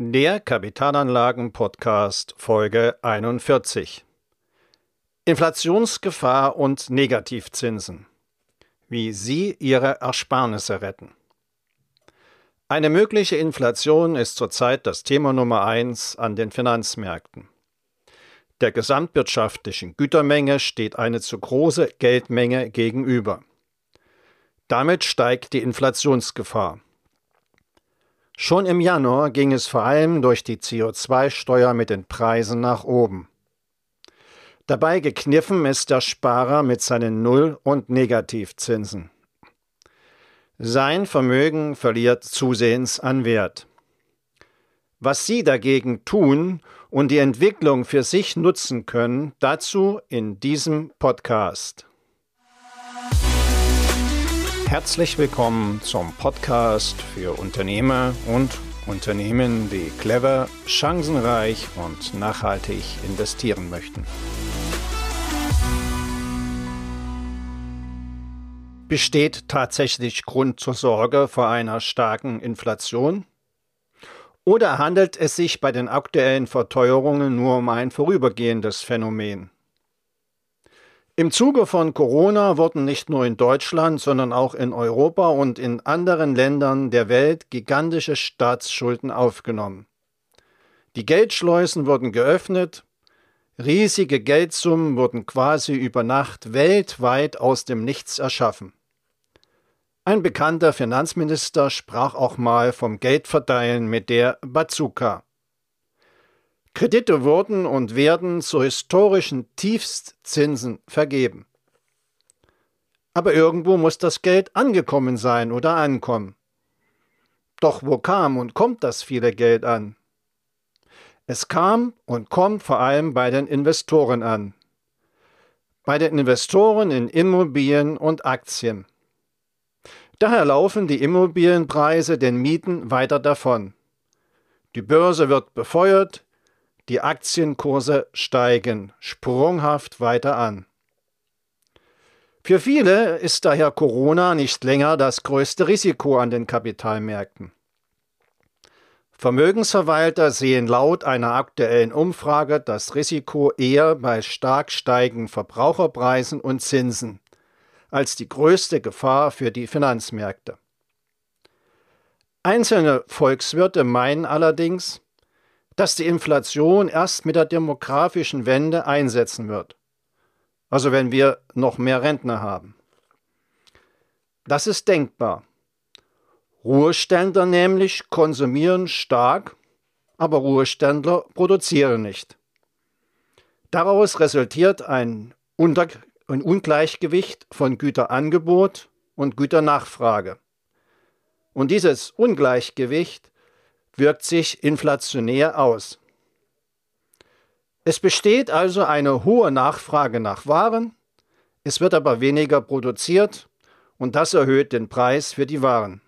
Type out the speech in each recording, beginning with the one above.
Der Kapitalanlagen-Podcast Folge 41. Inflationsgefahr und Negativzinsen. Wie Sie Ihre Ersparnisse retten. Eine mögliche Inflation ist zurzeit das Thema Nummer eins an den Finanzmärkten. Der gesamtwirtschaftlichen Gütermenge steht eine zu große Geldmenge gegenüber. Damit steigt die Inflationsgefahr. Schon im Januar ging es vor allem durch die CO2-Steuer mit den Preisen nach oben. Dabei gekniffen ist der Sparer mit seinen Null- und Negativzinsen. Sein Vermögen verliert zusehends an Wert. Was Sie dagegen tun und die Entwicklung für sich nutzen können, dazu in diesem Podcast. Herzlich willkommen zum Podcast für Unternehmer und Unternehmen, die clever, chancenreich und nachhaltig investieren möchten. Besteht tatsächlich Grund zur Sorge vor einer starken Inflation? Oder handelt es sich bei den aktuellen Verteuerungen nur um ein vorübergehendes Phänomen? Im Zuge von Corona wurden nicht nur in Deutschland, sondern auch in Europa und in anderen Ländern der Welt gigantische Staatsschulden aufgenommen. Die Geldschleusen wurden geöffnet, riesige Geldsummen wurden quasi über Nacht weltweit aus dem Nichts erschaffen. Ein bekannter Finanzminister sprach auch mal vom Geldverteilen mit der Bazooka. Kredite wurden und werden zu historischen Tiefstzinsen vergeben. Aber irgendwo muss das Geld angekommen sein oder ankommen. Doch wo kam und kommt das viele Geld an? Es kam und kommt vor allem bei den Investoren an. Bei den Investoren in Immobilien und Aktien. Daher laufen die Immobilienpreise den Mieten weiter davon. Die Börse wird befeuert, die Aktienkurse steigen sprunghaft weiter an. Für viele ist daher Corona nicht länger das größte Risiko an den Kapitalmärkten. Vermögensverwalter sehen laut einer aktuellen Umfrage das Risiko eher bei stark steigenden Verbraucherpreisen und Zinsen als die größte Gefahr für die Finanzmärkte. Einzelne Volkswirte meinen allerdings, dass die Inflation erst mit der demografischen Wende einsetzen wird. Also wenn wir noch mehr Rentner haben. Das ist denkbar. Ruheständler nämlich konsumieren stark, aber Ruheständler produzieren nicht. Daraus resultiert ein, Unter ein Ungleichgewicht von Güterangebot und Güternachfrage. Und dieses Ungleichgewicht wirkt sich inflationär aus. Es besteht also eine hohe Nachfrage nach Waren, es wird aber weniger produziert und das erhöht den Preis für die Waren.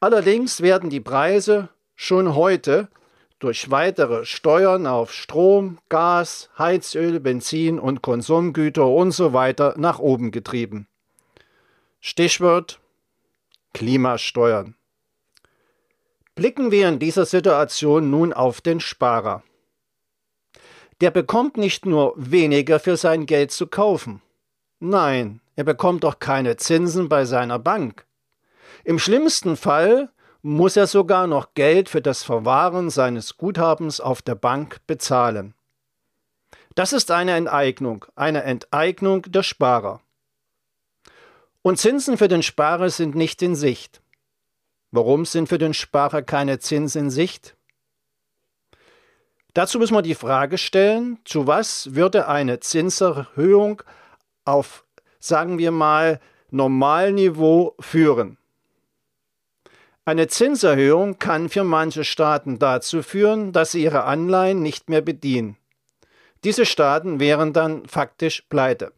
Allerdings werden die Preise schon heute durch weitere Steuern auf Strom, Gas, Heizöl, Benzin und Konsumgüter usw. So nach oben getrieben. Stichwort Klimasteuern. Blicken wir in dieser Situation nun auf den Sparer. Der bekommt nicht nur weniger für sein Geld zu kaufen. Nein, er bekommt auch keine Zinsen bei seiner Bank. Im schlimmsten Fall muss er sogar noch Geld für das Verwahren seines Guthabens auf der Bank bezahlen. Das ist eine Enteignung, eine Enteignung der Sparer. Und Zinsen für den Sparer sind nicht in Sicht. Warum sind für den Sparer keine Zinsen in Sicht? Dazu müssen wir die Frage stellen, zu was würde eine Zinserhöhung auf, sagen wir mal, Normalniveau führen? Eine Zinserhöhung kann für manche Staaten dazu führen, dass sie ihre Anleihen nicht mehr bedienen. Diese Staaten wären dann faktisch pleite.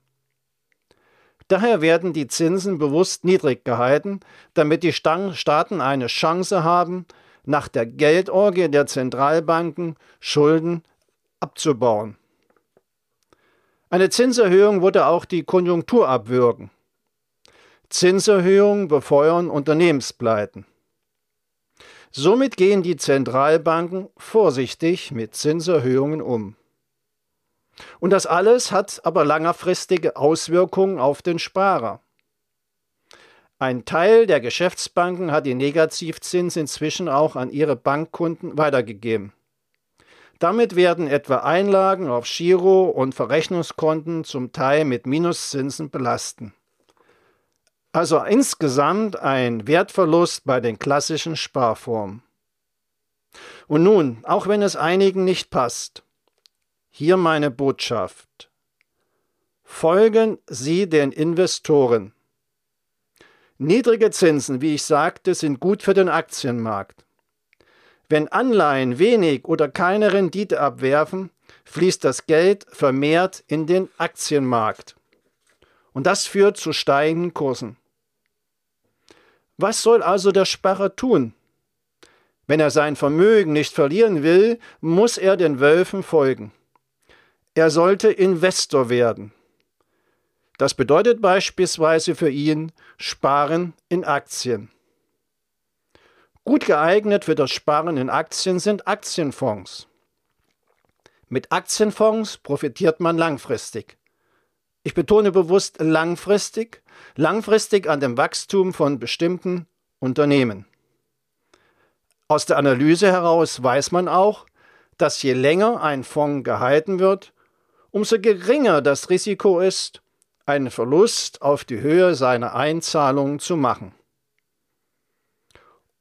Daher werden die Zinsen bewusst niedrig gehalten, damit die Staaten eine Chance haben, nach der Geldorgie der Zentralbanken Schulden abzubauen. Eine Zinserhöhung würde auch die Konjunktur abwürgen. Zinserhöhungen befeuern Unternehmenspleiten. Somit gehen die Zentralbanken vorsichtig mit Zinserhöhungen um. Und das alles hat aber langfristige Auswirkungen auf den Sparer. Ein Teil der Geschäftsbanken hat die Negativzins inzwischen auch an ihre Bankkunden weitergegeben. Damit werden etwa Einlagen auf Giro- und Verrechnungskonten zum Teil mit Minuszinsen belasten. Also insgesamt ein Wertverlust bei den klassischen Sparformen. Und nun, auch wenn es einigen nicht passt, hier meine Botschaft. Folgen Sie den Investoren. Niedrige Zinsen, wie ich sagte, sind gut für den Aktienmarkt. Wenn Anleihen wenig oder keine Rendite abwerfen, fließt das Geld vermehrt in den Aktienmarkt. Und das führt zu steigenden Kursen. Was soll also der Sparer tun? Wenn er sein Vermögen nicht verlieren will, muss er den Wölfen folgen. Er sollte Investor werden. Das bedeutet beispielsweise für ihn Sparen in Aktien. Gut geeignet für das Sparen in Aktien sind Aktienfonds. Mit Aktienfonds profitiert man langfristig. Ich betone bewusst langfristig, langfristig an dem Wachstum von bestimmten Unternehmen. Aus der Analyse heraus weiß man auch, dass je länger ein Fonds gehalten wird, umso geringer das Risiko ist, einen Verlust auf die Höhe seiner Einzahlungen zu machen.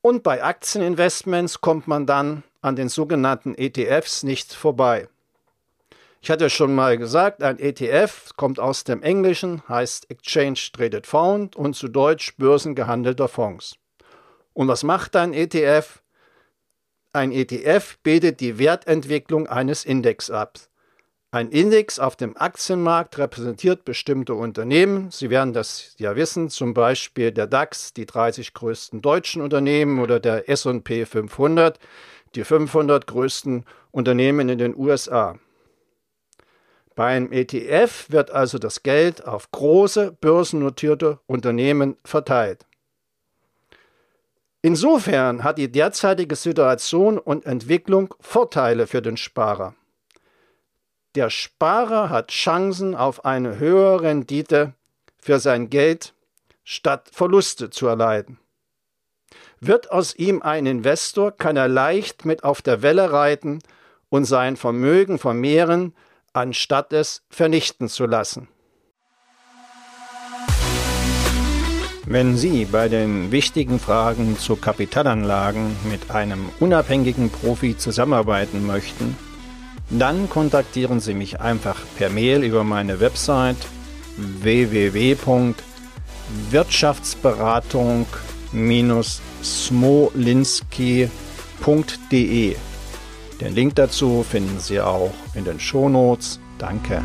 Und bei Aktieninvestments kommt man dann an den sogenannten ETFs nicht vorbei. Ich hatte schon mal gesagt, ein ETF kommt aus dem Englischen, heißt Exchange Traded Fund und zu Deutsch börsengehandelter Fonds. Und was macht ein ETF? Ein ETF bildet die Wertentwicklung eines Index ab. Ein Index auf dem Aktienmarkt repräsentiert bestimmte Unternehmen. Sie werden das ja wissen, zum Beispiel der DAX, die 30 größten deutschen Unternehmen oder der SP 500, die 500 größten Unternehmen in den USA. Beim ETF wird also das Geld auf große börsennotierte Unternehmen verteilt. Insofern hat die derzeitige Situation und Entwicklung Vorteile für den Sparer. Der Sparer hat Chancen auf eine höhere Rendite für sein Geld statt Verluste zu erleiden. Wird aus ihm ein Investor, kann er leicht mit auf der Welle reiten und sein Vermögen vermehren, anstatt es vernichten zu lassen. Wenn Sie bei den wichtigen Fragen zu Kapitalanlagen mit einem unabhängigen Profi zusammenarbeiten möchten, dann kontaktieren Sie mich einfach per Mail über meine Website www.wirtschaftsberatung-smolinski.de. Den Link dazu finden Sie auch in den Shownotes. Danke.